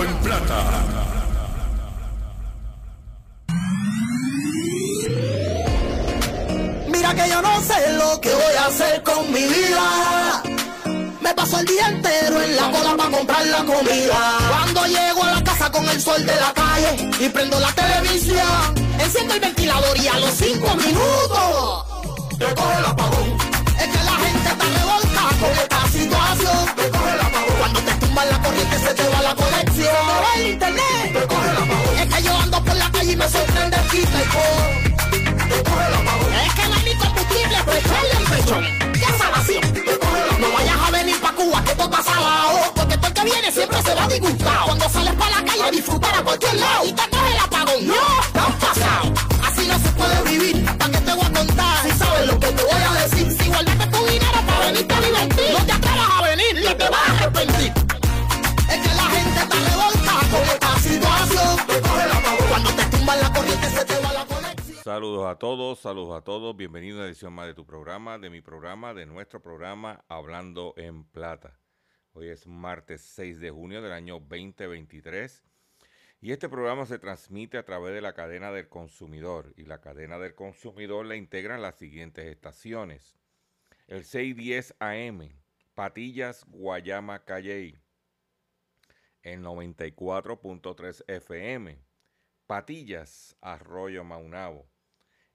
En plata. Mira que yo no sé lo que voy a hacer con mi vida. Me paso el día entero en la cola para comprar la comida. Cuando llego a la casa con el sol de la calle y prendo la televisión, enciendo el ventilador y a los cinco minutos te coge el apagón. Es que la gente está revolta con esta Te tumban la corriente se te va la conexión. Se va el internet. Te coge el apagón. Es que yo ando por la calle y me sorprende el quita y. Te coge el apagón. Es que no hay ni combustible echarle el pechón. ¡Qué salvación! No vayas a venir pa' Cuba que esto pasa abajo Porque todo el que viene siempre se va disgustado Cuando sales pa' la calle a disfrutar a cualquier lado Y te coge el apagón, no, te han pasado Saludos a todos, saludos a todos. Bienvenido a una edición más de tu programa, de mi programa, de nuestro programa Hablando en Plata. Hoy es martes 6 de junio del año 2023 y este programa se transmite a través de la cadena del consumidor y la cadena del consumidor la integran las siguientes estaciones. El 610 AM, Patillas, Guayama, Calley. El 94.3 FM, Patillas, Arroyo Maunabo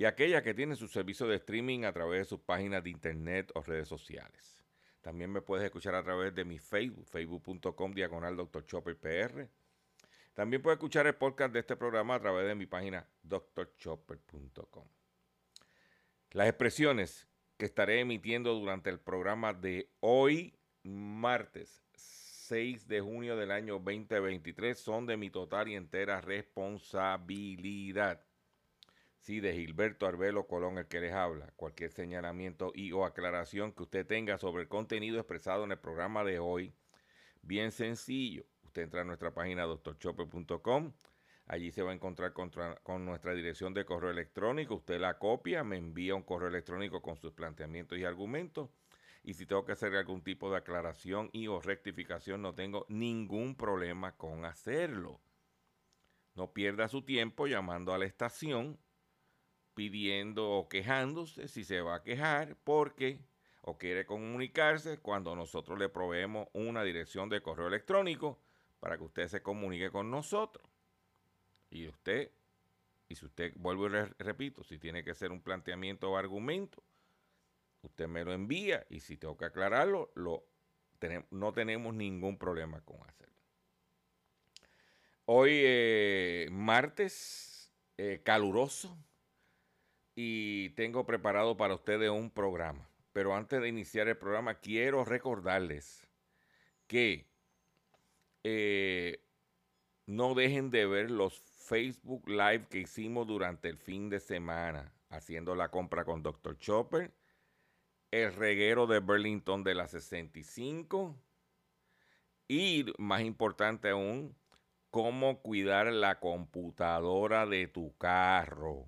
y aquellas que tienen su servicio de streaming a través de sus páginas de internet o redes sociales. También me puedes escuchar a través de mi Facebook, facebook.com diagonal Dr. Chopper PR. También puedes escuchar el podcast de este programa a través de mi página drchopper.com. Las expresiones que estaré emitiendo durante el programa de hoy, martes 6 de junio del año 2023, son de mi total y entera responsabilidad. Sí, de Gilberto Arbelo Colón, el que les habla. Cualquier señalamiento y o aclaración que usted tenga sobre el contenido expresado en el programa de hoy, bien sencillo. Usted entra a nuestra página doctorchopper.com. Allí se va a encontrar contra, con nuestra dirección de correo electrónico. Usted la copia, me envía un correo electrónico con sus planteamientos y argumentos. Y si tengo que hacer algún tipo de aclaración y o rectificación, no tengo ningún problema con hacerlo. No pierda su tiempo llamando a la estación pidiendo o quejándose si se va a quejar porque o quiere comunicarse cuando nosotros le proveemos una dirección de correo electrónico para que usted se comunique con nosotros. Y usted, y si usted, vuelvo y repito, si tiene que hacer un planteamiento o argumento, usted me lo envía y si tengo que aclararlo, lo, no tenemos ningún problema con hacerlo. Hoy, eh, martes, eh, caluroso, y tengo preparado para ustedes un programa. Pero antes de iniciar el programa, quiero recordarles que eh, no dejen de ver los Facebook Live que hicimos durante el fin de semana, haciendo la compra con Dr. Chopper, el reguero de Burlington de la 65 y, más importante aún, cómo cuidar la computadora de tu carro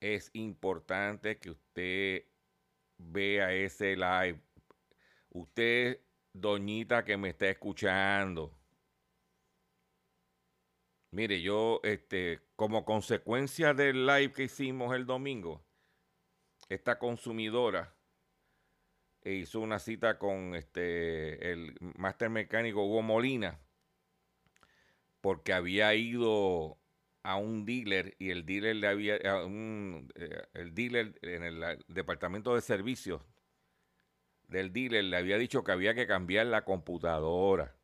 es importante que usted vea ese live. Usted, doñita que me está escuchando. Mire, yo, este, como consecuencia del live que hicimos el domingo, esta consumidora e hizo una cita con este el máster mecánico Hugo Molina porque había ido a un dealer y el dealer le había eh, el dealer en el departamento de servicios del dealer le había dicho que había que cambiar la computadora.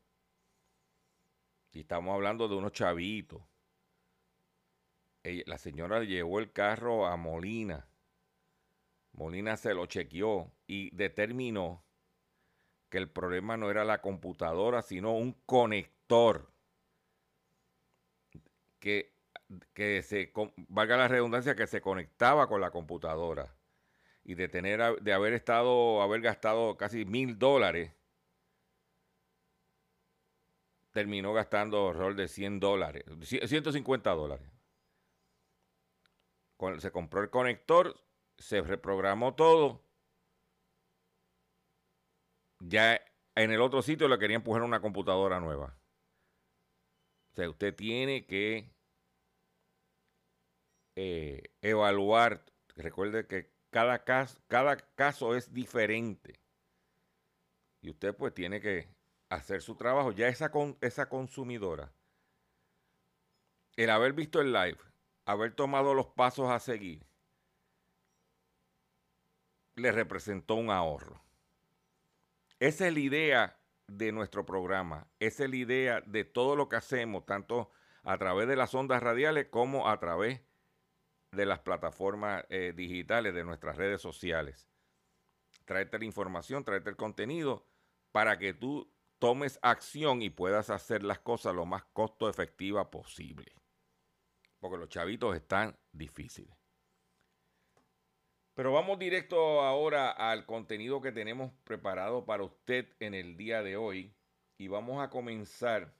Y estamos hablando de unos chavitos. la señora llevó el carro a Molina. Molina se lo chequeó y determinó que el problema no era la computadora, sino un conector que, que se, valga la redundancia, que se conectaba con la computadora y de tener de haber estado, haber gastado casi mil dólares, terminó gastando rol de 100 dólares, 150 dólares. Se compró el conector, se reprogramó todo. Ya en el otro sitio le querían empujar una computadora nueva. O sea, usted tiene que eh, evaluar. Recuerde que cada caso, cada caso es diferente. Y usted pues tiene que hacer su trabajo. Ya esa, esa consumidora, el haber visto el live, haber tomado los pasos a seguir, le representó un ahorro. Esa es la idea de nuestro programa. Esa es la idea de todo lo que hacemos, tanto a través de las ondas radiales como a través de las plataformas eh, digitales, de nuestras redes sociales. Traerte la información, traerte el contenido para que tú tomes acción y puedas hacer las cosas lo más costo efectiva posible. Porque los chavitos están difíciles. Pero vamos directo ahora al contenido que tenemos preparado para usted en el día de hoy. Y vamos a comenzar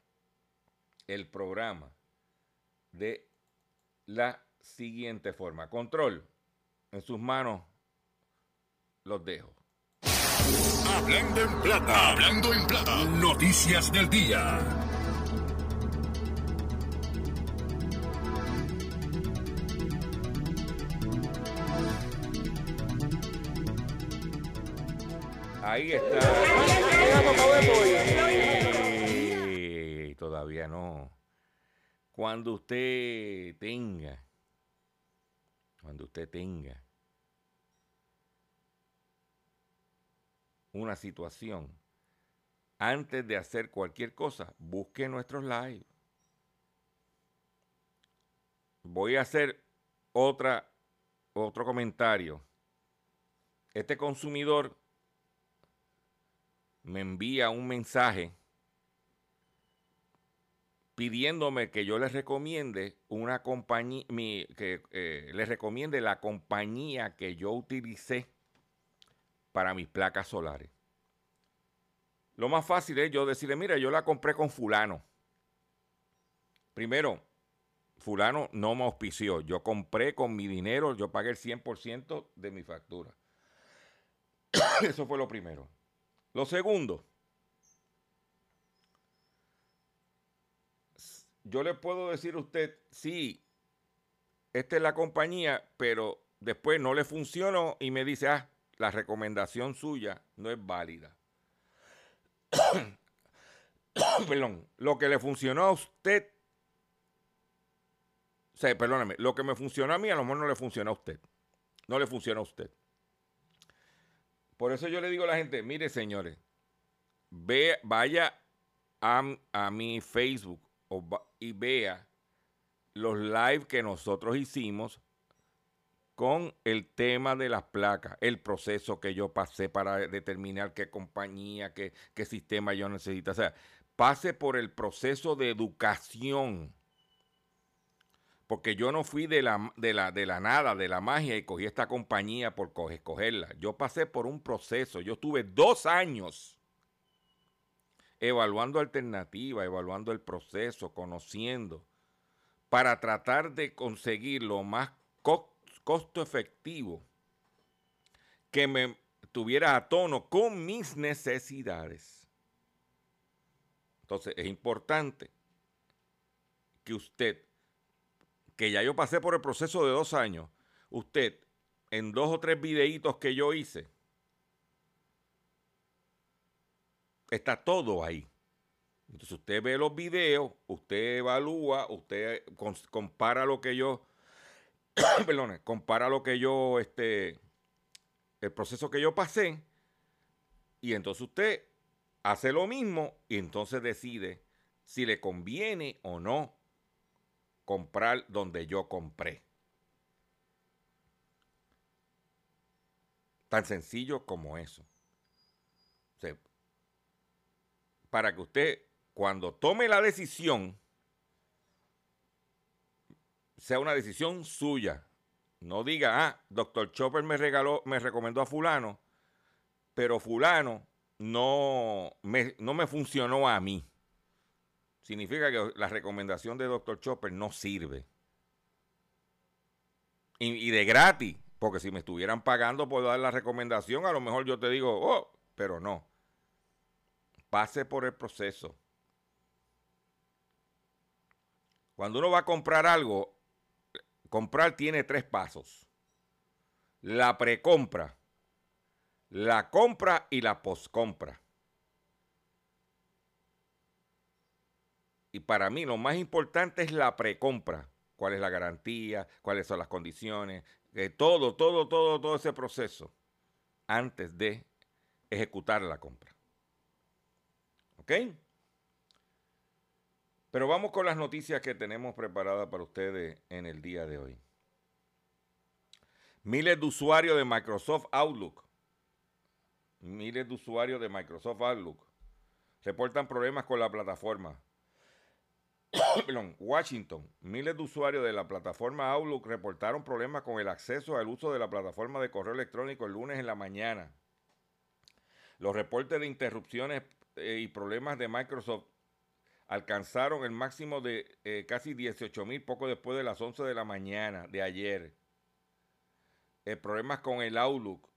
el programa de la siguiente forma. Control, en sus manos los dejo. Hablando en plata, hablando en plata, noticias del día. Ahí está. todavía no. Cuando usted tenga cuando usted tenga una situación, antes de hacer cualquier cosa, busque nuestros live. Voy a hacer otra, otro comentario. Este consumidor me envía un mensaje pidiéndome que yo les recomiende una compañía, que eh, les recomiende la compañía que yo utilicé para mis placas solares. Lo más fácil es yo decirle, mira, yo la compré con fulano. Primero, fulano no me auspició. Yo compré con mi dinero, yo pagué el 100% de mi factura. Eso fue lo primero. Lo segundo, yo le puedo decir a usted, sí, esta es la compañía, pero después no le funcionó y me dice, ah, la recomendación suya no es válida. Perdón, lo que le funcionó a usted, o sea, perdóname, lo que me funcionó a mí a lo mejor no le funciona a usted. No le funciona a usted. Por eso yo le digo a la gente, mire señores, ve, vaya a, a mi Facebook y vea los live que nosotros hicimos con el tema de las placas, el proceso que yo pasé para determinar qué compañía, qué, qué sistema yo necesito. O sea, pase por el proceso de educación. Porque yo no fui de la, de la, de la nada, de la magia y cogí esta compañía por escogerla. Yo pasé por un proceso. Yo estuve dos años evaluando alternativas, evaluando el proceso, conociendo, para tratar de conseguir lo más costo efectivo que me tuviera a tono con mis necesidades. Entonces es importante que usted, que ya yo pasé por el proceso de dos años, usted en dos o tres videitos que yo hice, Está todo ahí. Entonces usted ve los videos, usted evalúa, usted compara lo que yo, perdón, compara lo que yo, este, el proceso que yo pasé, y entonces usted hace lo mismo y entonces decide si le conviene o no comprar donde yo compré. Tan sencillo como eso. Para que usted, cuando tome la decisión, sea una decisión suya. No diga, ah, doctor Chopper me regaló, me recomendó a fulano, pero fulano no me, no me funcionó a mí. Significa que la recomendación de doctor Chopper no sirve. Y, y, de gratis, porque si me estuvieran pagando por dar la recomendación, a lo mejor yo te digo, oh, pero no. Pase por el proceso. Cuando uno va a comprar algo, comprar tiene tres pasos. La precompra, la compra y la poscompra. Y para mí lo más importante es la precompra. ¿Cuál es la garantía? ¿Cuáles son las condiciones? Eh, todo, todo, todo, todo ese proceso antes de ejecutar la compra. ¿Ok? Pero vamos con las noticias que tenemos preparadas para ustedes en el día de hoy. Miles de usuarios de Microsoft Outlook miles de usuarios de Microsoft Outlook reportan problemas con la plataforma. Washington, miles de usuarios de la plataforma Outlook reportaron problemas con el acceso al uso de la plataforma de correo electrónico el lunes en la mañana. Los reportes de interrupciones y problemas de Microsoft alcanzaron el máximo de eh, casi 18 mil poco después de las 11 de la mañana de ayer. Eh, problemas con el Outlook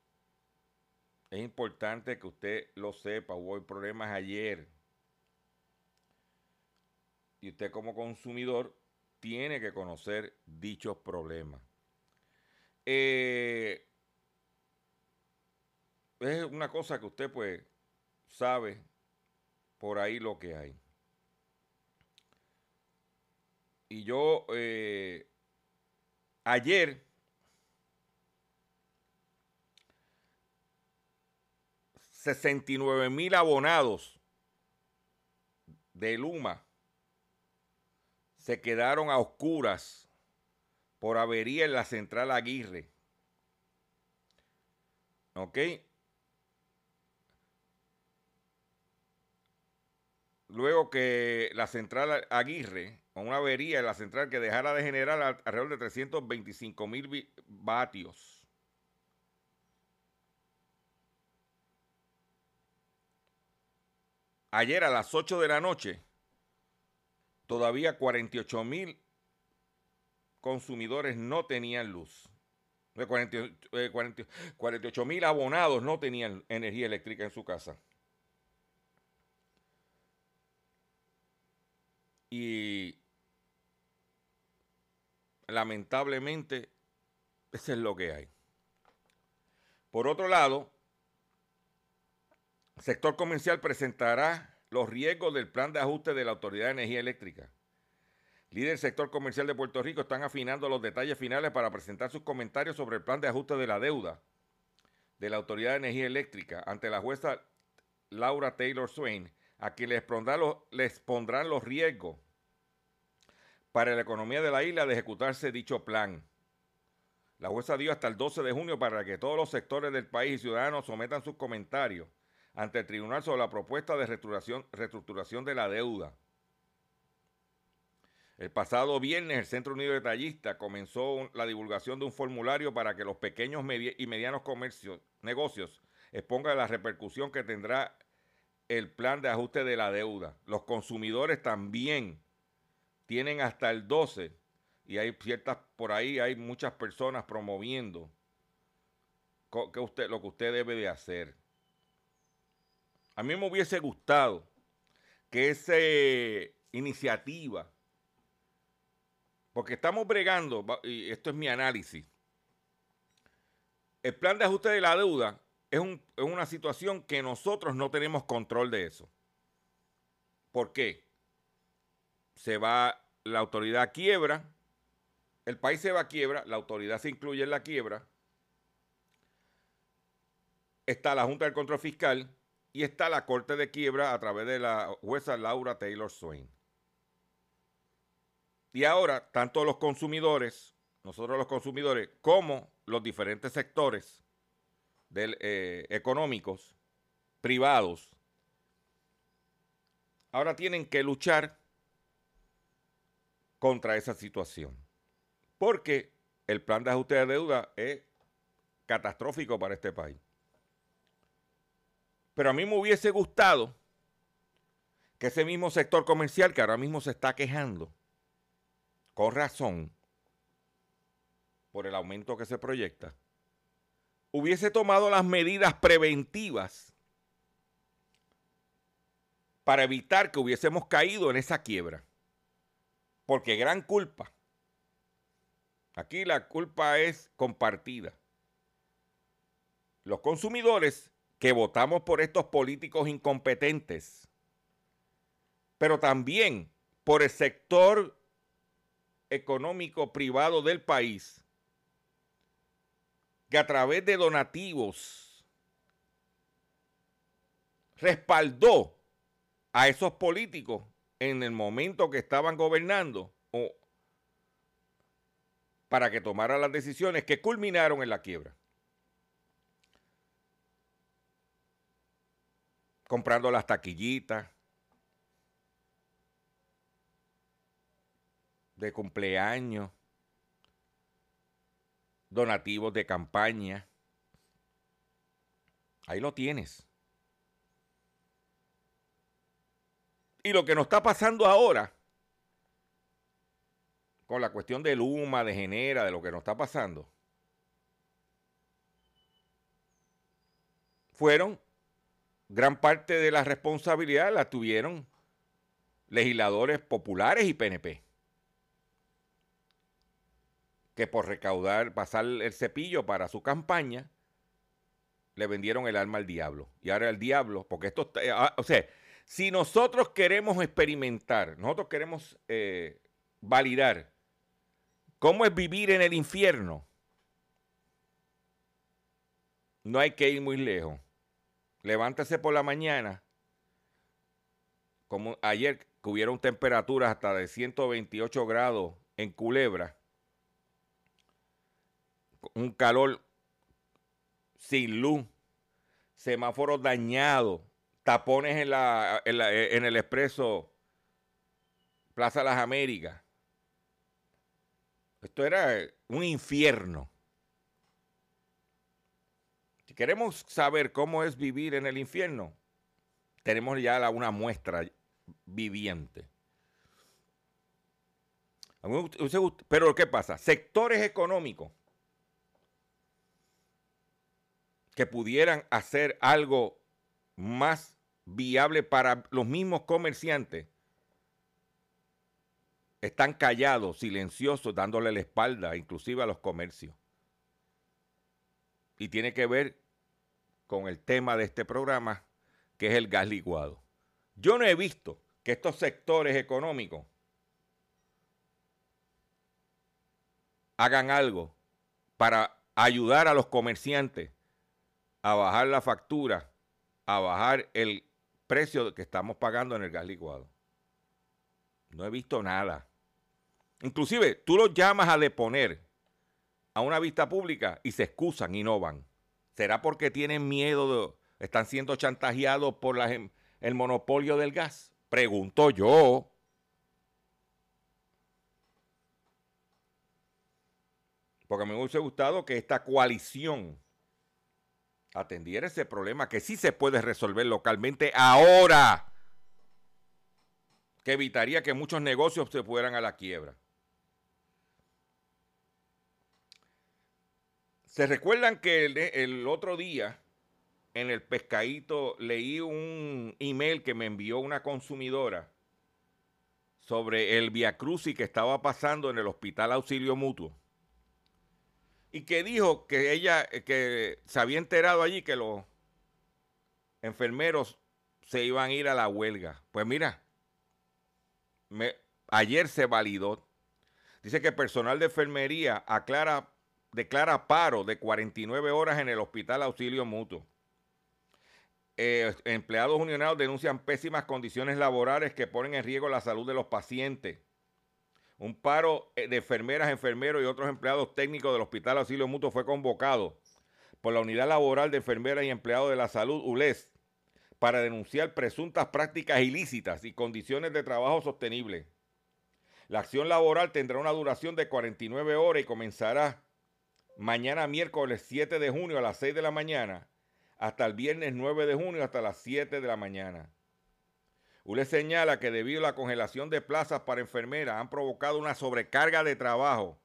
es importante que usted lo sepa. Hubo problemas ayer. Y usted como consumidor tiene que conocer dichos problemas. Eh, es una cosa que usted pues sabe por ahí lo que hay. Y yo eh, ayer 69 mil abonados de Luma se quedaron a oscuras por avería en la central Aguirre. ¿Ok? Luego que la central Aguirre, con una avería en la central que dejara de generar alrededor de 325 mil vatios. Ayer a las 8 de la noche, todavía 48 mil consumidores no tenían luz. 48 eh, mil abonados no tenían energía eléctrica en su casa. Y lamentablemente, eso es lo que hay. Por otro lado, sector comercial presentará los riesgos del plan de ajuste de la Autoridad de Energía Eléctrica. Líder del sector comercial de Puerto Rico están afinando los detalles finales para presentar sus comentarios sobre el plan de ajuste de la deuda de la Autoridad de Energía Eléctrica ante la jueza Laura Taylor Swain, a quien les, pondrán los riesgos para la economía de la isla de ejecutarse dicho plan. La jueza dio hasta el 12 de junio para que todos los sectores del país y ciudadanos sometan sus comentarios ante el tribunal sobre la propuesta de reestructuración, de la deuda. El pasado viernes, el Centro Unido de Tallistas comenzó la divulgación de un formulario para que los pequeños y medianos comercios, negocios expongan la repercusión que tendrá el plan de ajuste de la deuda. Los consumidores también tienen hasta el 12 y hay ciertas, por ahí hay muchas personas promoviendo que usted, lo que usted debe de hacer. A mí me hubiese gustado que esa iniciativa, porque estamos bregando, y esto es mi análisis, el plan de ajuste de la deuda es, es una situación que nosotros no tenemos control de eso. ¿Por qué? Se va la autoridad a quiebra, el país se va a quiebra, la autoridad se incluye en la quiebra, está la Junta del Control Fiscal y está la Corte de Quiebra a través de la jueza Laura Taylor Swain. Y ahora, tanto los consumidores, nosotros los consumidores, como los diferentes sectores eh, económicos, privados, ahora tienen que luchar contra esa situación. Porque el plan de ajuste de deuda es catastrófico para este país. Pero a mí me hubiese gustado que ese mismo sector comercial que ahora mismo se está quejando, con razón, por el aumento que se proyecta, hubiese tomado las medidas preventivas para evitar que hubiésemos caído en esa quiebra. Porque gran culpa. Aquí la culpa es compartida. Los consumidores que votamos por estos políticos incompetentes, pero también por el sector económico privado del país, que a través de donativos respaldó a esos políticos en el momento que estaban gobernando o para que tomaran las decisiones que culminaron en la quiebra. comprando las taquillitas de cumpleaños, donativos de campaña. Ahí lo tienes. Y lo que nos está pasando ahora, con la cuestión de Luma, de Genera, de lo que nos está pasando, fueron gran parte de la responsabilidad la tuvieron legisladores populares y PNP. Que por recaudar, pasar el cepillo para su campaña, le vendieron el alma al diablo. Y ahora el diablo, porque esto, ah, o sea, si nosotros queremos experimentar, nosotros queremos eh, validar cómo es vivir en el infierno, no hay que ir muy lejos levántese por la mañana, como ayer que hubieron temperaturas hasta de 128 grados en Culebra, un calor sin luz, semáforos dañados, tapones en, la, en, el expreso Plaza Las Américas. Esto era un infierno queremos saber cómo es vivir en el infierno, tenemos ya una muestra viviente. Pero ¿qué pasa? Sectores económicos que pudieran hacer algo más viable para los mismos comerciantes están callados, silenciosos, dándole la espalda, inclusive a los comercios. Y tiene que ver con el tema de este programa, que es el gas licuado. Yo no he visto que estos sectores económicos hagan algo para ayudar a los comerciantes a bajar la factura, a bajar el precio que estamos pagando en el gas licuado. No he visto nada. Inclusive tú los llamas a deponer a una vista pública y se excusan y no van. ¿Será porque tienen miedo, de, están siendo chantajeados por em, el monopolio del gas? Pregunto yo. Porque me hubiese gustado que esta coalición atendiera ese problema que sí se puede resolver localmente ahora, que evitaría que muchos negocios se fueran a la quiebra. ¿Se recuerdan que el, otro día en el pescadito leí un email que me envió una consumidora sobre el Via Crucis que estaba pasando en el Hospital Auxilio Mutuo? Y que dijo que ella, que se había enterado allí que los enfermeros se iban a ir a la huelga. Pues mira, ayer se validó. Dice que personal de enfermería aclara, declara paro de 49 horas en el Hospital Auxilio Mutuo. Eh, empleados unionados denuncian pésimas condiciones laborales que ponen en riesgo la salud de los pacientes. Un paro eh, de enfermeras, enfermeros y otros empleados técnicos del Hospital Auxilio Mutuo fue convocado por la Unidad Laboral de Enfermeras y Empleados de la Salud, ULES, para denunciar presuntas prácticas ilícitas y condiciones de trabajo sostenibles. La acción laboral tendrá una duración de 49 horas y comenzará mañana miércoles 7 de junio a las 6 de la mañana hasta el viernes 9 de junio hasta las 7 de la mañana. ULE señala que debido a la congelación de plazas para enfermeras han provocado una sobrecarga de trabajo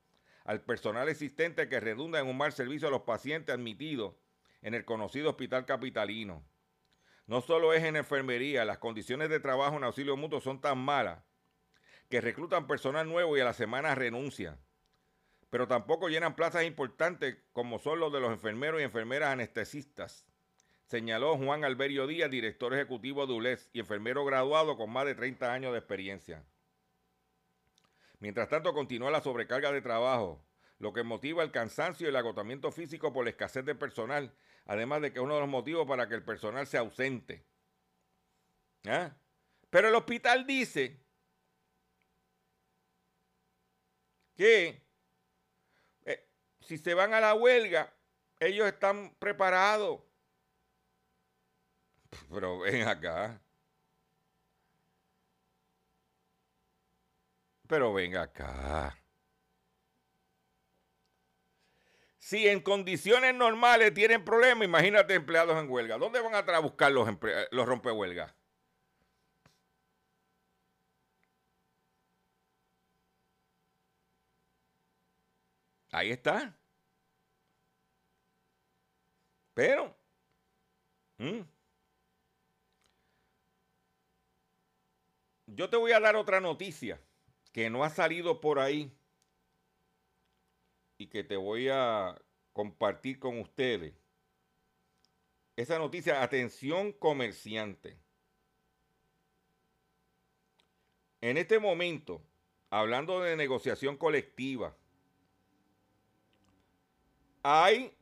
al personal existente que redunda en un mal servicio a los pacientes admitidos en el conocido hospital capitalino. No solo es en enfermería, las condiciones de trabajo en auxilio mutuo son tan malas que reclutan personal nuevo y a la semana renuncian. Pero tampoco llenan plazas importantes como son los de los enfermeros y enfermeras anestesistas señaló Juan Alberio Díaz, director ejecutivo de ULES y enfermero graduado con más de 30 años de experiencia. Mientras tanto, continúa la sobrecarga de trabajo, lo que motiva el cansancio y el agotamiento físico por la escasez de personal, además de que es uno de los motivos para que el personal se ausente. ¿Ah? Pero el hospital dice que eh, si se van a la huelga, ellos están preparados pero ven acá. Pero ven acá. Si en condiciones normales tienen problemas, imagínate empleados en huelga. ¿Dónde van a buscar los, los rompehuelgas? Ahí está. Pero, mm, Yo te voy a dar otra noticia que no ha salido por ahí y que te voy a compartir con ustedes. Esa noticia, atención comerciante. En este momento, hablando de negociación colectiva, hay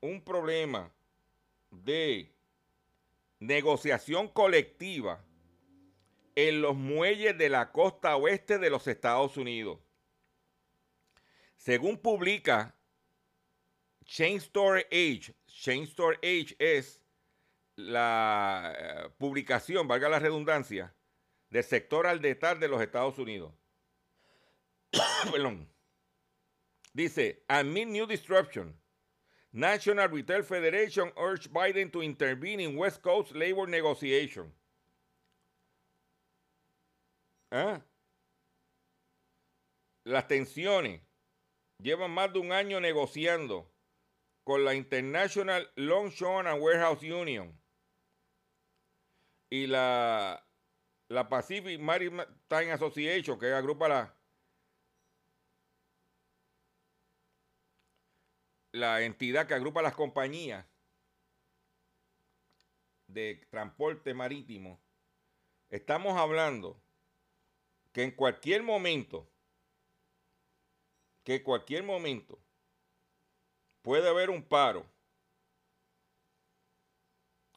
un problema de negociación colectiva en los muelles de la costa oeste de los Estados Unidos. Según publica Chain Store Age, Chain Store Age es la eh, publicación, valga la redundancia, del sector al detalle de los Estados Unidos. Perdón. Dice, amid new disruption, National Retail Federation urged Biden to intervene in West Coast labor negotiation. ¿Ah? Las tensiones llevan más de un año negociando con la International Longshore and Warehouse Union y la, la Pacific Maritime Association, que agrupa la, la entidad que agrupa las compañías de transporte marítimo. Estamos hablando que en cualquier momento, que en cualquier momento puede haber un paro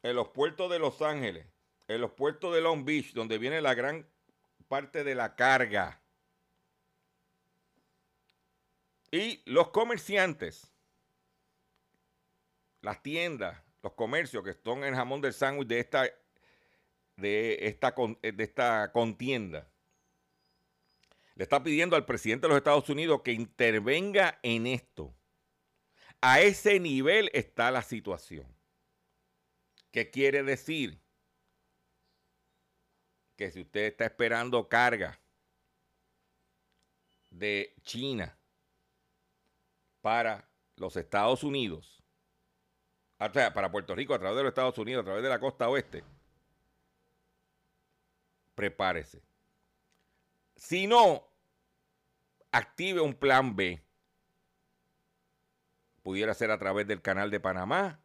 en los puertos de Los Ángeles, en los puertos de Long Beach, donde viene la gran parte de la carga. Y los comerciantes, las tiendas, los comercios que están en jamón del sándwich de esta, de, esta, de esta contienda, le está pidiendo al presidente de los Estados Unidos que intervenga en esto. A ese nivel está la situación. ¿Qué quiere decir? Que si usted está esperando carga de China para los Estados Unidos, o sea, para Puerto Rico a través de los Estados Unidos, a través de la costa oeste, prepárese si no, active un plan B. pudiera ser a través del canal de Panamá,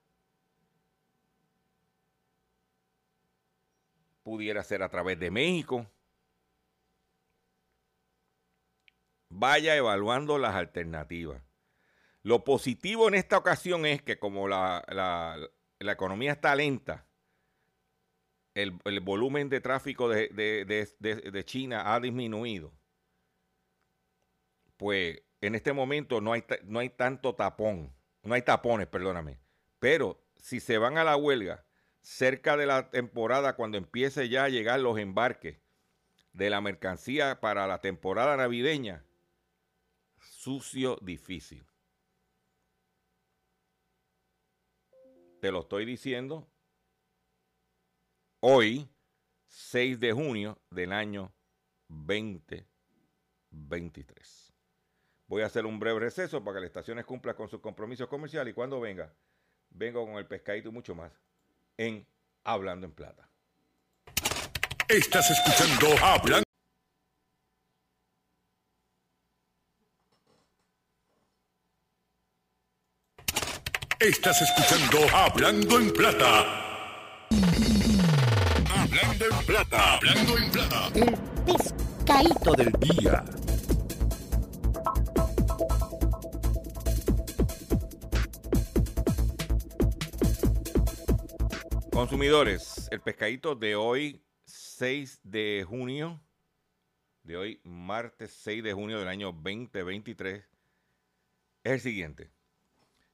pudiera ser a través de México. Vaya evaluando las alternativas. Lo positivo en esta ocasión es que como la, economía está lenta, el, volumen de tráfico de, China ha disminuido. Pues en este momento no hay, no hay tanto tapón, no hay tapones, perdóname. Pero si se van a la huelga cerca de la temporada, cuando empiece ya a llegar los embarques de la mercancía para la temporada navideña, sucio, difícil. Te lo estoy diciendo hoy, 6 de junio del año 2023. Voy a hacer un breve receso para que las estaciones cumplan con sus compromisos comerciales y cuando venga, vengo con el pescadito y mucho más en Hablando en Plata. Estás escuchando Hablando. Estás escuchando Hablando en Plata. Hablando en Plata. Hablando en Plata. El pescadito del día. Consumidores, el pescadito de hoy, 6 de junio, de hoy, martes 6 de junio del año 2023, es el siguiente.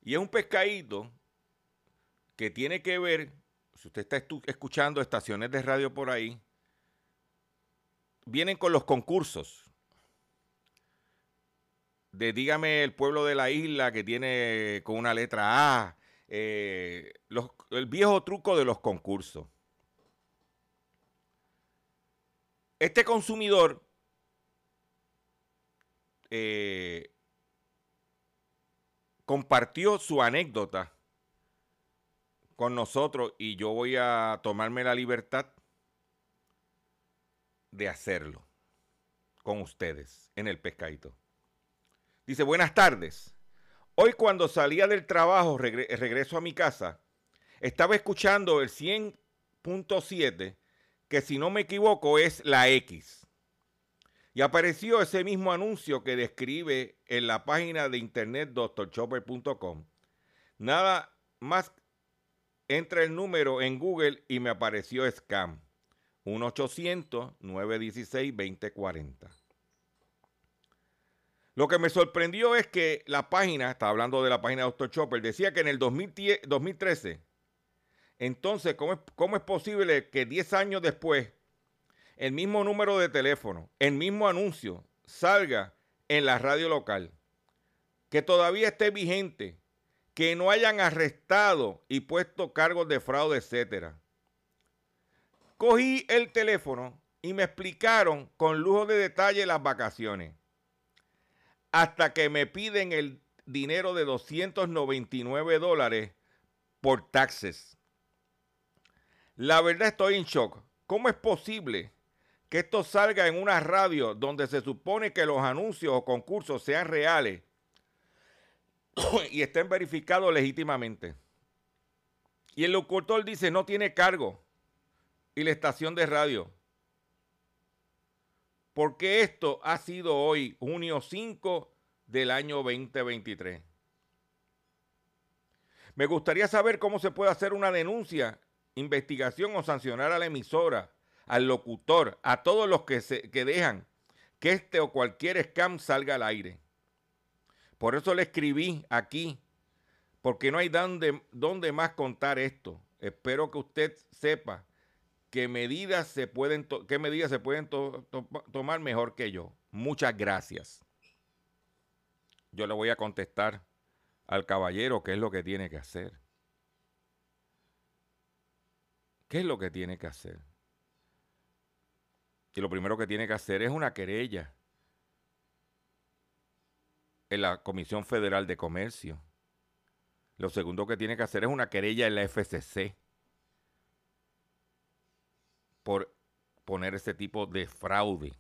Y es un pescadito que tiene que ver, si usted está escuchando estaciones de radio por ahí, vienen con los concursos. De dígame el pueblo de la isla que tiene con una letra A, eh, el viejo truco de los concursos. Este consumidor eh, compartió su anécdota con nosotros y yo voy a tomarme la libertad de hacerlo con ustedes en el pescadito. Dice, buenas tardes. Hoy cuando salía del trabajo, regreso a mi casa, estaba escuchando el 100.7, que si no me equivoco es la X. Y apareció ese mismo anuncio que describe en la página de internet drchopper.com. Nada más entra el número en Google y me apareció scam. 1-800-916-2040. Lo que me sorprendió es que la página, está hablando de la página de Dr. Chopper, decía que en el 2013, entonces, ¿cómo es, ¿cómo es posible que 10 años después el mismo número de teléfono, el mismo anuncio salga en la radio local? Que todavía esté vigente, que no hayan arrestado y puesto cargos de fraude, etcétera. Cogí el teléfono y me explicaron con lujo de detalle las vacaciones hasta que me piden el dinero de 299 dólares por taxes. La verdad estoy en shock. ¿Cómo es posible que esto salga en una radio donde se supone que los anuncios o concursos sean reales y estén verificados legítimamente? Y el locutor dice no tiene cargo. Y la estación de radio porque esto ha sido hoy, junio 5 del año 2023. Me gustaría saber cómo se puede hacer una denuncia, investigación o sancionar a la emisora, al locutor, a todos los que, se, que dejan que este o cualquier scam salga al aire. Por eso le escribí aquí, porque no hay dónde, más contar esto. Espero que usted sepa qué medidas se pueden, qué medidas se pueden tomar mejor que yo. Muchas gracias. Yo le voy a contestar al caballero qué es lo que tiene que hacer. ¿Qué es lo que tiene que hacer? Y lo primero que tiene que hacer es una querella en la Comisión Federal de Comercio. Lo segundo que tiene que hacer es una querella en la FCC por poner ese tipo de fraude.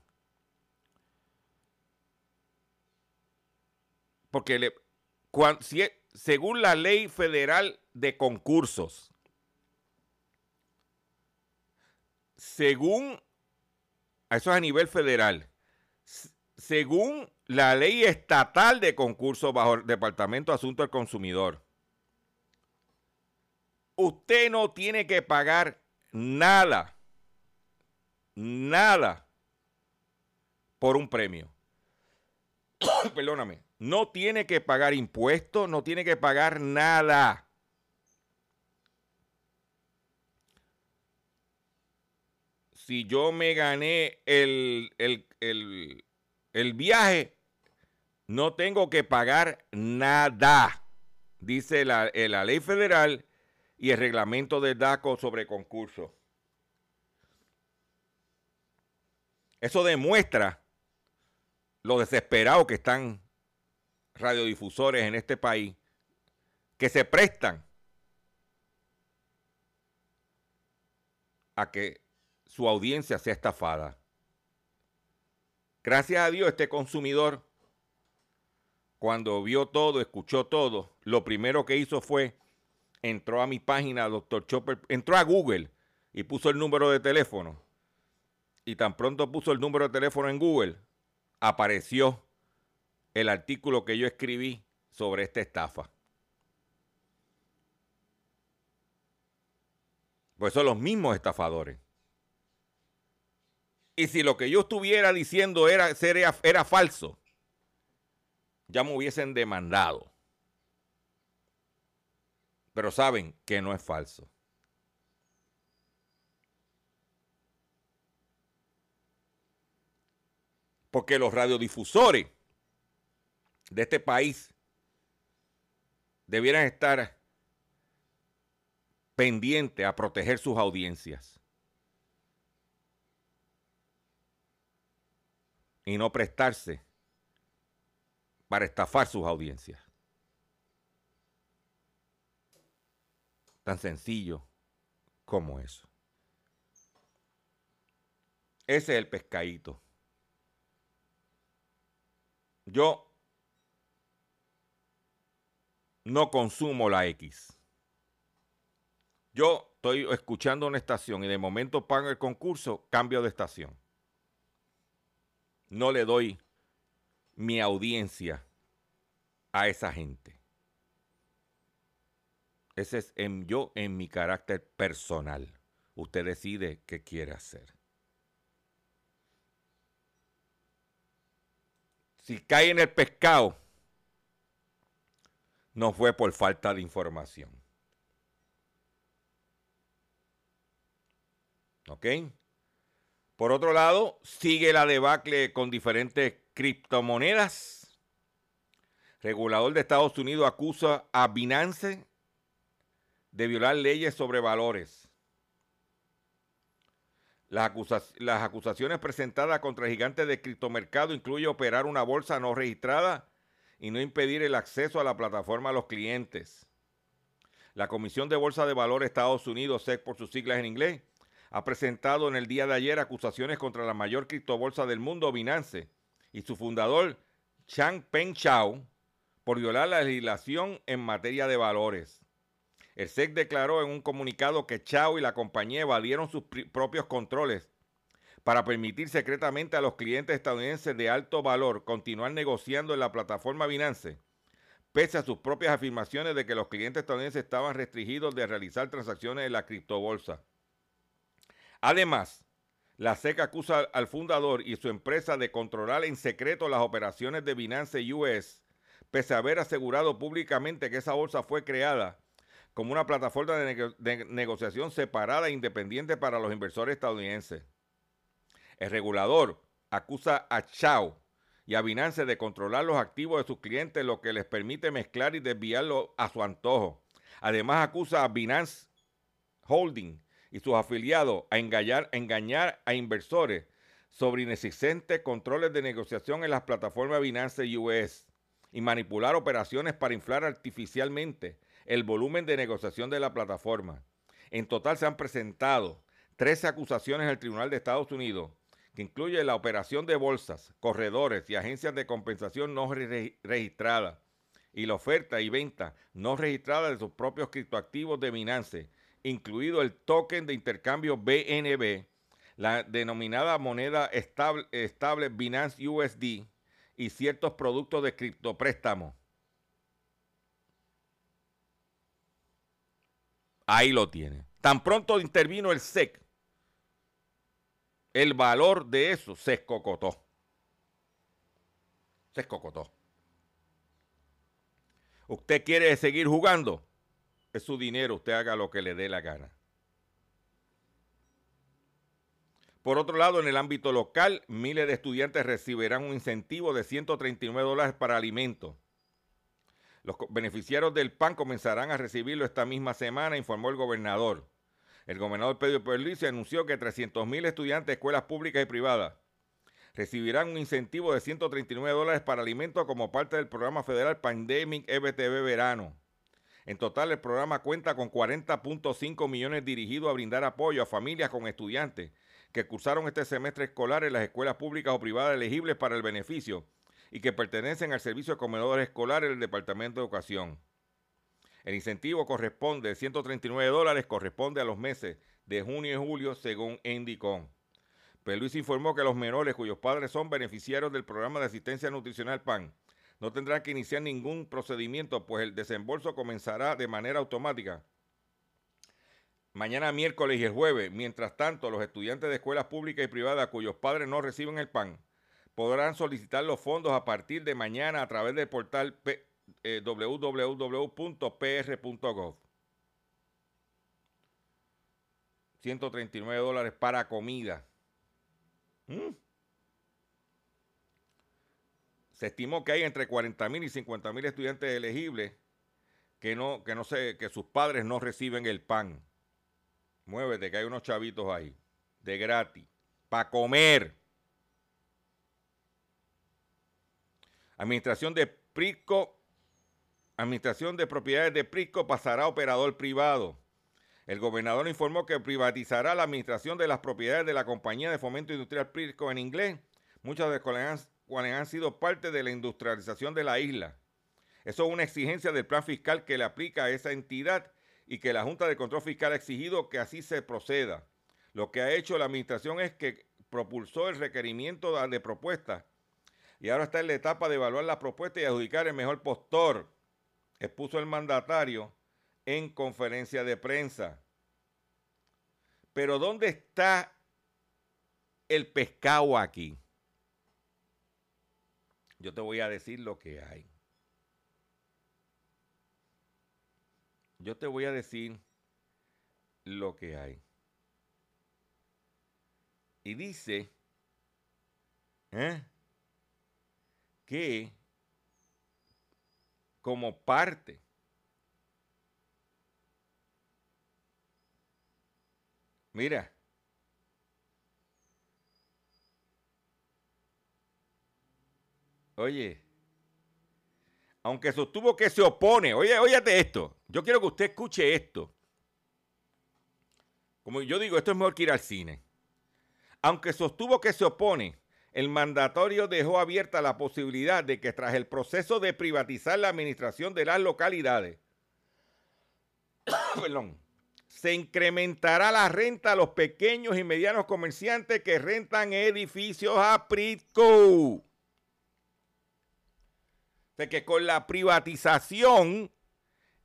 Porque le, si, según la ley federal de concursos, según, eso es a nivel federal, según la ley estatal de concursos bajo el Departamento de Asuntos del Consumidor, usted no tiene que pagar nada, nada por un premio. Perdóname, no tiene que pagar impuestos, no tiene que pagar nada. Si yo me gané el, el viaje, no tengo que pagar nada, dice la, eh, la ley federal y el reglamento del DACO sobre concursos. Eso demuestra lo desesperado que están radiodifusores en este país, que se prestan a que su audiencia sea estafada. Gracias a Dios, este consumidor, cuando vio todo, escuchó todo, lo primero que hizo fue, entró a mi página, doctor Chopper, entró a Google y puso el número de teléfono. Y tan pronto puso el número de teléfono en Google, apareció el artículo que yo escribí sobre esta estafa. Pues son los mismos estafadores. Y si lo que yo estuviera diciendo era, era, era falso, ya me hubiesen demandado. Pero saben que no es falso. Porque los radiodifusores de este país debieran estar pendientes a proteger sus audiencias. y no prestarse para estafar sus audiencias. Tan sencillo como eso. Ese es el pescadito. Yo no consumo la X. Yo estoy escuchando una estación y de momento pago el concurso, cambio de estación no le doy mi audiencia a esa gente. Ese es en, yo en mi carácter personal. Usted decide qué quiere hacer. Si cae en el pescado, no fue por falta de información. ¿Ok? Por otro lado, sigue la debacle con diferentes criptomonedas. Regulador de Estados Unidos acusa a Binance de violar leyes sobre valores. Las, acusaciones presentadas contra el gigante de criptomercado incluyen operar una bolsa no registrada y no impedir el acceso a la plataforma a los clientes. La Comisión de Bolsa de Valores Estados Unidos, SEC por sus siglas en inglés, ha presentado en el día de ayer acusaciones contra la mayor criptobolsa del mundo, Binance, y su fundador, Chang Peng Chao, por violar la legislación en materia de valores. El SEC declaró en un comunicado que Chao y la compañía evadieron sus propios controles para permitir secretamente a los clientes estadounidenses de alto valor continuar negociando en la plataforma Binance, pese a sus propias afirmaciones de que los clientes estadounidenses estaban restringidos de realizar transacciones en la criptobolsa. Además, la SEC acusa al fundador y su empresa de controlar en secreto las operaciones de Binance US, pese a haber asegurado públicamente que esa bolsa fue creada como una plataforma de, negociación separada e independiente para los inversores estadounidenses. El regulador acusa a Chao y a Binance de controlar los activos de sus clientes, lo que les permite mezclar y desviarlo a su antojo. Además, acusa a Binance Holding y sus afiliados a engañar, a inversores sobre inexistentes controles de negociación en las plataformas Binance US y manipular operaciones para inflar artificialmente el volumen de negociación de la plataforma. En total se han presentado 13 acusaciones al Tribunal de Estados Unidos, que incluye la operación de bolsas, corredores y agencias de compensación no registradas y la oferta y venta no registrada de sus propios criptoactivos de Binance, incluido el token de intercambio BNB, la denominada moneda estable, Binance USD y ciertos productos de criptopréstamo. Ahí lo tiene. Tan pronto intervino el SEC, el valor de eso se escocotó. Se escocotó. Usted quiere seguir jugando, es su dinero, usted haga lo que le dé la gana. Por otro lado, en el ámbito local, miles de estudiantes recibirán un incentivo de 139 dólares para alimentos. Los beneficiarios del PAN comenzarán a recibirlo esta misma semana, informó el gobernador. El gobernador Pedro Pierluisi anunció que 300.000 estudiantes de escuelas públicas y privadas recibirán un incentivo de 139 dólares para alimentos como parte del programa federal Pandemic EBTV Verano. En total, el programa cuenta con 40.5 millones dirigidos a brindar apoyo a familias con estudiantes que cursaron este semestre escolar en las escuelas públicas o privadas elegibles para el beneficio y que pertenecen al servicio de comedores escolares del Departamento de Educación. El incentivo corresponde, 139 dólares, corresponde a los meses de junio y julio, según Endicon. Luis informó que los menores cuyos padres son beneficiarios del programa de asistencia nutricional PAN no tendrán que iniciar ningún procedimiento, pues el desembolso comenzará de manera automática mañana miércoles y el jueves. Mientras tanto, los estudiantes de escuelas públicas y privadas cuyos padres no reciben el PAN podrán solicitar los fondos a partir de mañana a través del portal eh, www.pr.gov. 139 dólares para comida. ¿Mm? Se estimó que hay entre 40 mil y 50 mil estudiantes elegibles que no, que no que sus padres no reciben el pan. Muévete, que hay unos chavitos ahí, de gratis, para comer. Administración de Prisco, Administración de Propiedades de Prisco pasará a operador privado. El gobernador informó que privatizará la administración de las propiedades de la compañía de fomento industrial Prisco en inglés, muchas de las cuales han sido parte de la industrialización de la isla. Eso es una exigencia del plan fiscal que le aplica a esa entidad y que la Junta de Control Fiscal ha exigido que así se proceda. Lo que ha hecho la administración es que propulsó el requerimiento de propuestas y ahora está en la etapa de evaluar la propuesta y adjudicar el mejor postor, expuso el mandatario en conferencia de prensa. Pero ¿dónde está el pescado aquí? Yo te voy a decir lo que hay. Yo te voy a decir lo que hay. Y dice ¿eh? que como parte Mira. Oye, aunque sostuvo que se opone, oye, óyate esto, yo quiero que usted escuche esto. Como yo digo, esto es mejor que ir al cine. Aunque sostuvo que se opone, el mandatorio dejó abierta la posibilidad de que tras el proceso de privatizar la administración de las localidades, perdón, se incrementará la renta a los pequeños y medianos comerciantes que rentan edificios a Pritco. De que con la privatización,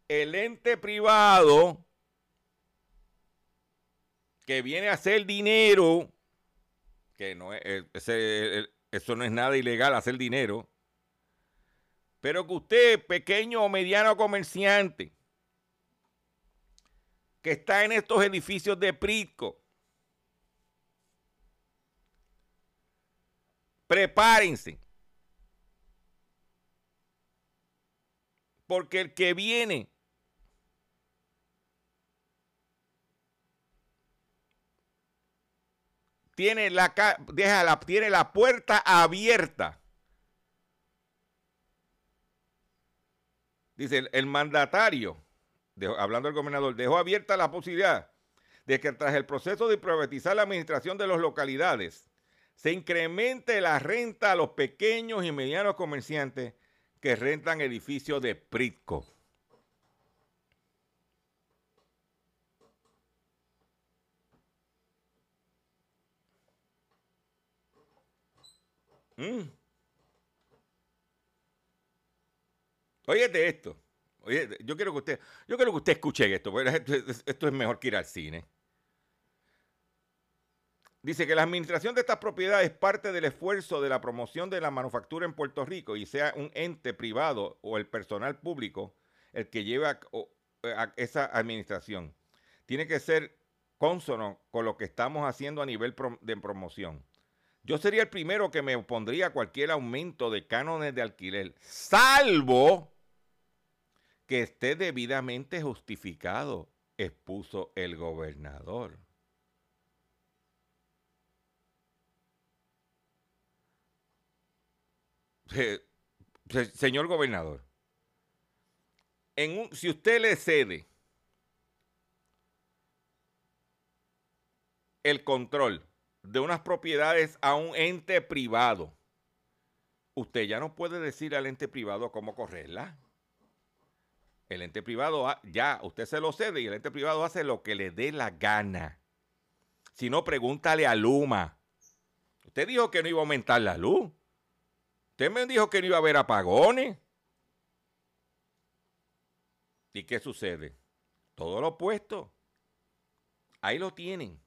el ente privado que viene a hacer dinero, que no es, eh, eso no es nada ilegal hacer dinero, pero que usted, pequeño o mediano comerciante, que está en estos edificios de Prisco. Prepárense. Porque el que viene tiene la, deja tiene la puerta abierta. Dice el mandatario hablando del gobernador, dejó abierta la posibilidad de que tras el proceso de privatizar la administración de las localidades, se incremente la renta a los pequeños y medianos comerciantes que rentan edificios de Pritco. Mm. Óyete esto. Oye, yo quiero que usted, yo quiero que usted escuche esto, porque esto, es mejor que ir al cine. Dice que la administración de estas propiedades es parte del esfuerzo de la promoción de la manufactura en Puerto Rico y sea un ente privado o el personal público el que lleva a esa administración. Tiene que ser consono con lo que estamos haciendo a nivel de promoción. Yo sería el primero que me opondría a cualquier aumento de cánones de alquiler, salvo que esté debidamente justificado, expuso el gobernador. Señor gobernador, en si usted le cede el control de unas propiedades a un ente privado, usted ya no puede decir al ente privado cómo correrla. El ente privado ya, usted se lo cede y el ente privado hace lo que le dé la gana. Si no, pregúntale a Luma. Usted dijo que no iba a aumentar la luz. Usted me dijo que no iba a haber apagones. ¿Y qué sucede? Todo lo opuesto. Ahí lo tienen.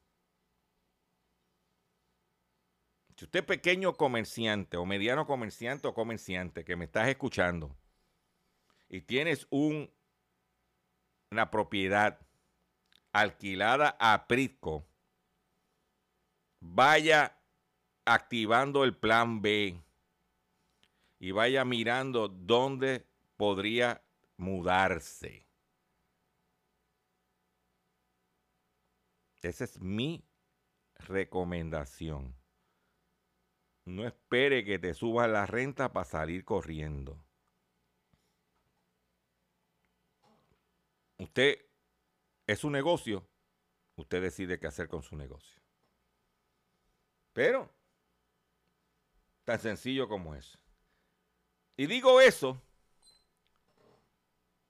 Si usted es pequeño comerciante o mediano comerciante o comerciante que me estás escuchando y tienes un, una propiedad alquilada a Prisco, vaya activando el plan B y vaya mirando dónde podría mudarse. Esa es mi recomendación. No espere que te suba la renta para salir corriendo. Usted es su negocio, usted decide qué hacer con su negocio. Pero, tan sencillo como es. Y digo eso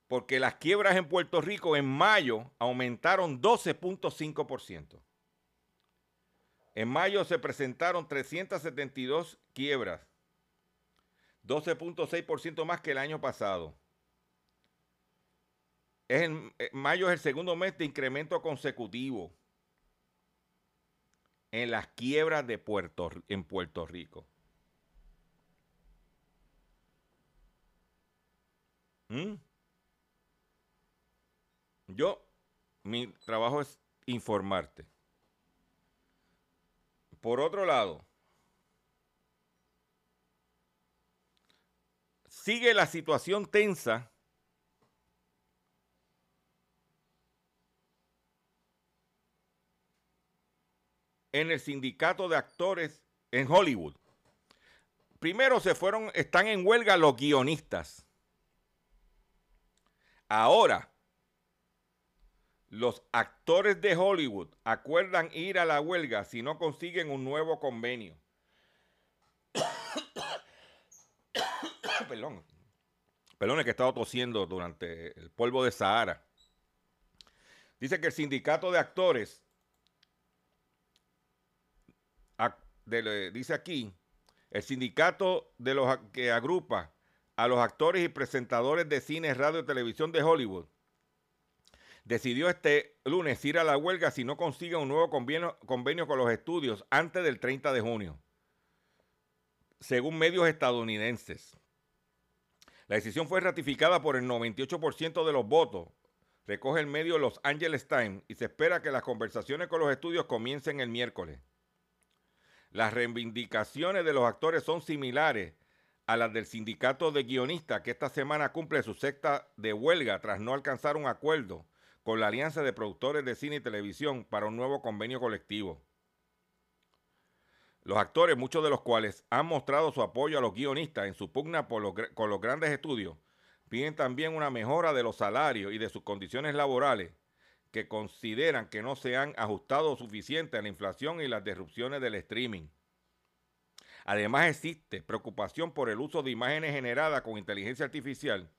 porque las quiebras en Puerto Rico en mayo aumentaron 12.5%. En mayo se presentaron 372 quiebras, 12.6% más que el año pasado. En eh, mayo es el segundo mes de incremento consecutivo en las quiebras de Puerto, en Puerto Rico. ¿Mm? Yo, mi trabajo es informarte. Por otro lado, sigue la situación tensa en el sindicato de actores en Hollywood. Primero se fueron, están en huelga los guionistas. Ahora los actores de Hollywood acuerdan ir a la huelga si no consiguen un nuevo convenio. Perdón. Perdón, es que he estado tosiendo durante el polvo de Sahara. Dice que el sindicato de actores, dice aquí, el sindicato de los que agrupa a los actores y presentadores de cine, radio y televisión de Hollywood decidió este lunes ir a la huelga si no consigue un nuevo convenio, con los estudios antes del 30 de junio, según medios estadounidenses. La decisión fue ratificada por el 98% de los votos, recoge el medio Los Angeles Times, y se espera que las conversaciones con los estudios comiencen el miércoles. Las reivindicaciones de los actores son similares a las del sindicato de guionistas que esta semana cumple su sexta de huelga tras no alcanzar un acuerdo con la Alianza de Productores de Cine y Televisión para un nuevo convenio colectivo. Los actores, muchos de los cuales han mostrado su apoyo a los guionistas en su pugna con los grandes estudios, piden también una mejora de los salarios y de sus condiciones laborales que consideran que no se han ajustado suficiente a la inflación y las disrupciones del streaming. Además existe preocupación por el uso de imágenes generadas con inteligencia artificial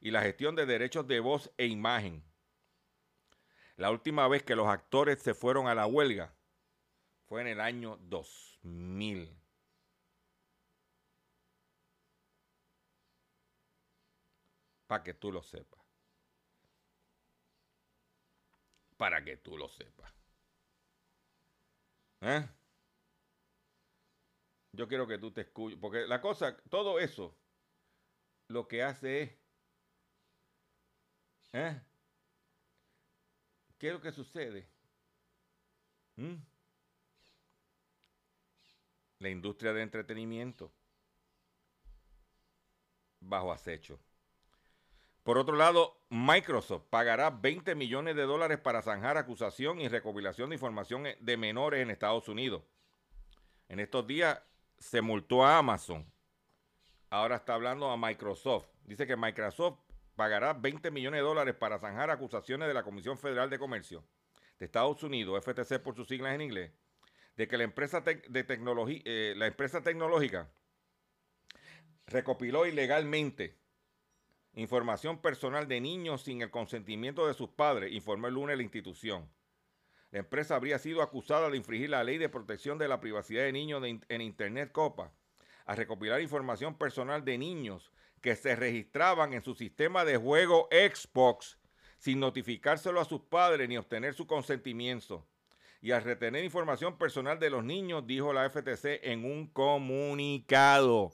y la gestión de derechos de voz e imagen. La última vez que los actores se fueron a la huelga fue en el año 2000. Para que tú lo sepas. Para que tú lo sepas. ¿Eh? Yo quiero que tú te escuches, porque la cosa, todo eso, lo que hace es, ¿eh? ¿Qué es lo que sucede? ¿Mm? La industria de entretenimiento bajo acecho. Por otro lado, Microsoft pagará 20 millones de dólares para zanjar acusación y recopilación de información de menores en Estados Unidos. En estos días se multó a Amazon. Ahora está hablando a Microsoft. Dice que Microsoft pagará 20 millones de dólares para zanjar acusaciones de la Comisión Federal de Comercio de Estados Unidos, FTC por sus siglas en inglés, de que la empresa, de eh, la empresa tecnológica recopiló ilegalmente información personal de niños sin el consentimiento de sus padres, informó el lunes la institución. La empresa habría sido acusada de infringir la ley de protección de la privacidad de niños en Internet COPA, a recopilar información personal de niños que se registraban en su sistema de juego Xbox sin notificárselo a sus padres ni obtener su consentimiento. Y al retener información personal de los niños, dijo la FTC en un comunicado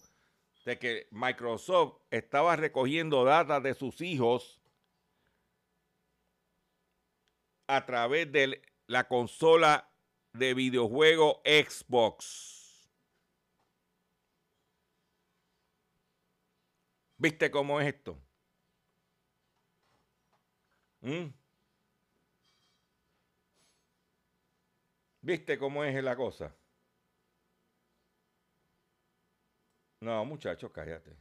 de que Microsoft estaba recogiendo datos de sus hijos a través del la consola de videojuego Xbox. ¿Viste cómo es esto? ¿Mm? ¿Viste cómo es la cosa? No, muchachos, cállate.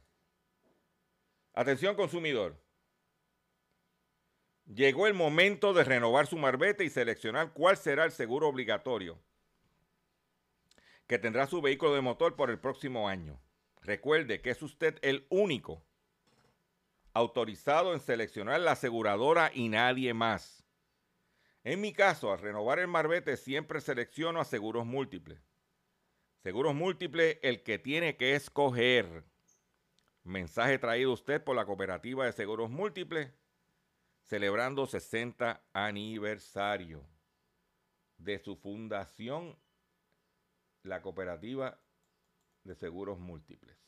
Atención consumidor. Llegó el momento de renovar su marbete y seleccionar cuál será el seguro obligatorio que tendrá su vehículo de motor por el próximo año. Recuerde que es usted el único autorizado en seleccionar la aseguradora y nadie más. En mi caso, al renovar el marbete siempre selecciono a seguros múltiples. Seguros múltiples, el que tiene que escoger. Mensaje traído usted por la Cooperativa de Seguros Múltiples celebrando 60 aniversario de su fundación, la Cooperativa de Seguros Múltiples.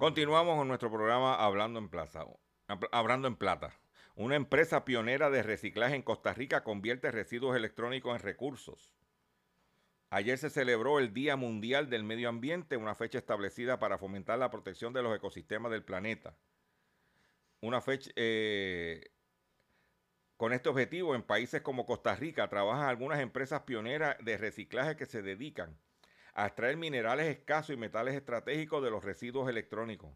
Continuamos con nuestro programa Hablando en Plaza. Hablando en Plata. Una empresa pionera de reciclaje en Costa Rica convierte residuos electrónicos en recursos. Ayer se celebró el Día Mundial del Medio Ambiente, una fecha establecida para fomentar la protección de los ecosistemas del planeta. Una fecha eh, con este objetivo en países como Costa Rica trabajan algunas empresas pioneras de reciclaje que se dedican a extraer minerales escasos y metales estratégicos de los residuos electrónicos.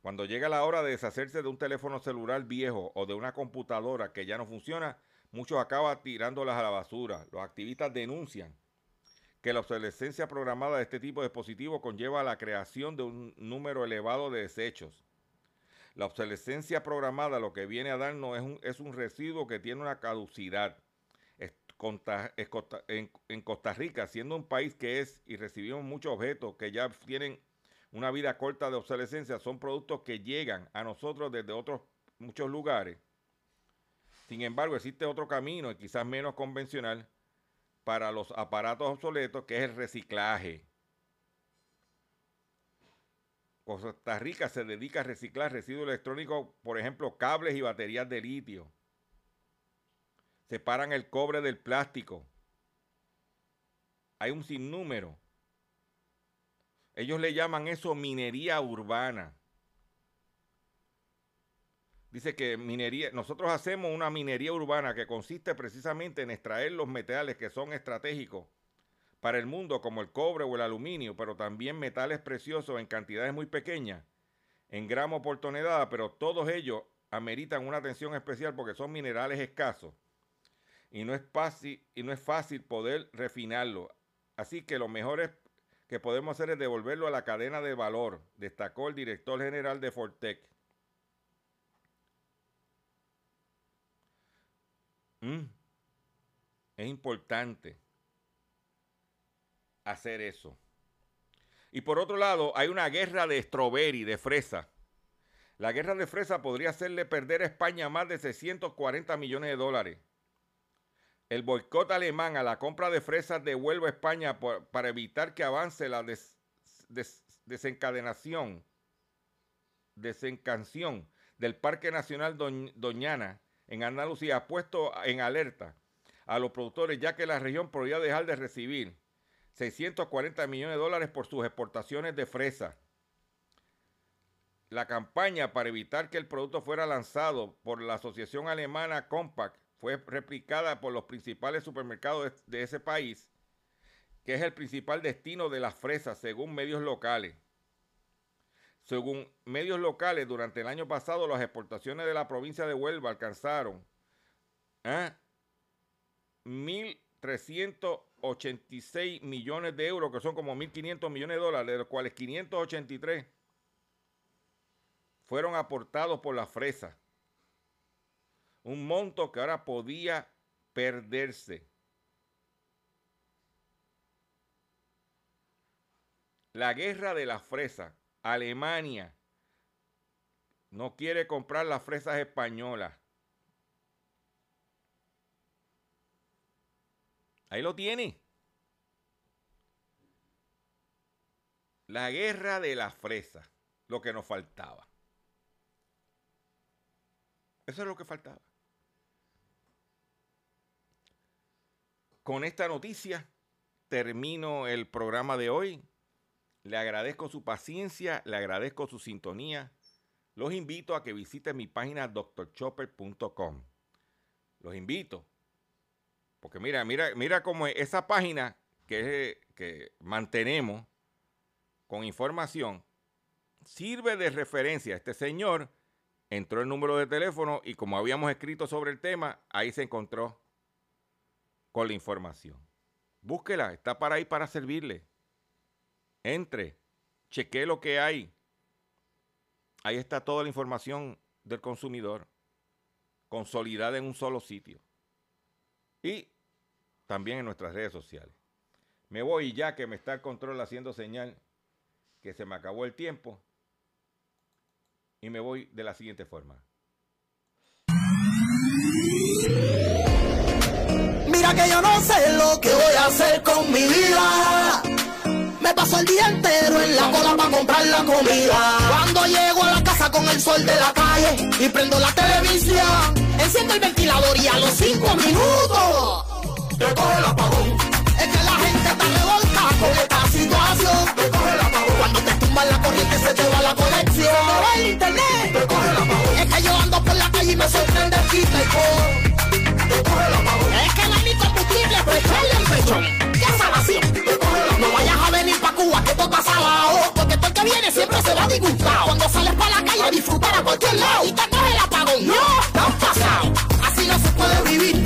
Cuando llega la hora de deshacerse de un teléfono celular viejo o de una computadora que ya no funciona, muchos acaban tirándolas a la basura. Los activistas denuncian que la obsolescencia programada de este tipo de dispositivos conlleva la creación de un número elevado de desechos. La obsolescencia programada lo que viene a darnos es un, es un residuo que tiene una caducidad. En Costa Rica, siendo un país que es y recibimos muchos objetos que ya tienen una vida corta de obsolescencia, son productos que llegan a nosotros desde otros muchos lugares. Sin embargo, existe otro camino, y quizás menos convencional, para los aparatos obsoletos, que es el reciclaje. Costa Rica se dedica a reciclar residuos electrónicos, por ejemplo, cables y baterías de litio. Separan el cobre del plástico. Hay un sinnúmero Ellos le llaman eso minería urbana. Dice que minería, nosotros hacemos una minería urbana que consiste precisamente en extraer los metales que son estratégicos para el mundo, como el cobre o el aluminio, pero también metales preciosos en cantidades muy pequeñas, en gramos por tonelada, pero todos ellos ameritan una atención especial porque son minerales escasos y no es fácil, y no es fácil poder refinarlo. Así que lo mejor que podemos hacer es devolverlo a la cadena de valor, destacó el director general de Fortec. Mm. Es importante hacer eso. Y por otro lado, hay una guerra de strawberry, de fresa. La guerra de fresa podría hacerle perder a España más de 640 millones de dólares. El boicot alemán a la compra de fresas devuelve a España para evitar que avance la desencadenación, del Parque Nacional Doñana en Andalucía ha puesto en alerta a los productores ya que la región podría dejar de recibir 640 millones de dólares por sus exportaciones de fresa. La campaña para evitar que el producto fuera lanzado por la asociación alemana Compact fue replicada por los principales supermercados de ese país, que es el principal destino de las fresas según medios locales. Según medios locales, durante el año pasado las exportaciones de la provincia de Huelva alcanzaron 1.386 ¿eh? millones de euros, que son como 1.500 millones de dólares, de los cuales 583 fueron aportados por la fresa un monto que ahora podía perderse. La guerra de la fresa. Alemania no quiere comprar las fresas españolas. Ahí lo tiene. La guerra de la fresa. Lo que nos faltaba. Eso es lo que faltaba. Con esta noticia termino el programa de hoy. Le agradezco su paciencia, le agradezco su sintonía. Los invito a que visiten mi página drchopper.com. Los invito. Porque mira, mira, mira cómo esa página que, que mantenemos con información sirve de referencia. Este señor entró el número de teléfono y como habíamos escrito sobre el tema, ahí se encontró con la información. Búsquela, está para ahí para servirle. Entre, chequee lo que hay. Ahí está toda la información del consumidor, consolidada en un solo sitio. Y también en nuestras redes sociales. Me voy ya que me está el control haciendo señal que se me acabó el tiempo. Y me voy de la siguiente forma. Que yo no sé lo que voy a hacer con mi vida. Me paso el día entero en la cola para comprar la comida. Cuando llego a la casa con el sol de la calle y prendo la televisión, enciendo el ventilador y a los cinco minutos te coge el apagón. Es que la gente está revolta con esta situación. Te coge el apagón. Cuando te tumban la corriente se te va la conexión. Te va el internet. Te coge el apagón. Es que yo ando por la calle y me sorprende el quita. Te coge el apagón el pecho. No vayas a venir pa' Cuba, que todo pasa salado. Porque todo el que viene siempre se va disgustado. Cuando sales pa' la calle a disfrutar a cualquier lado y te coge el apagón. No, no pasado, así no se puede vivir.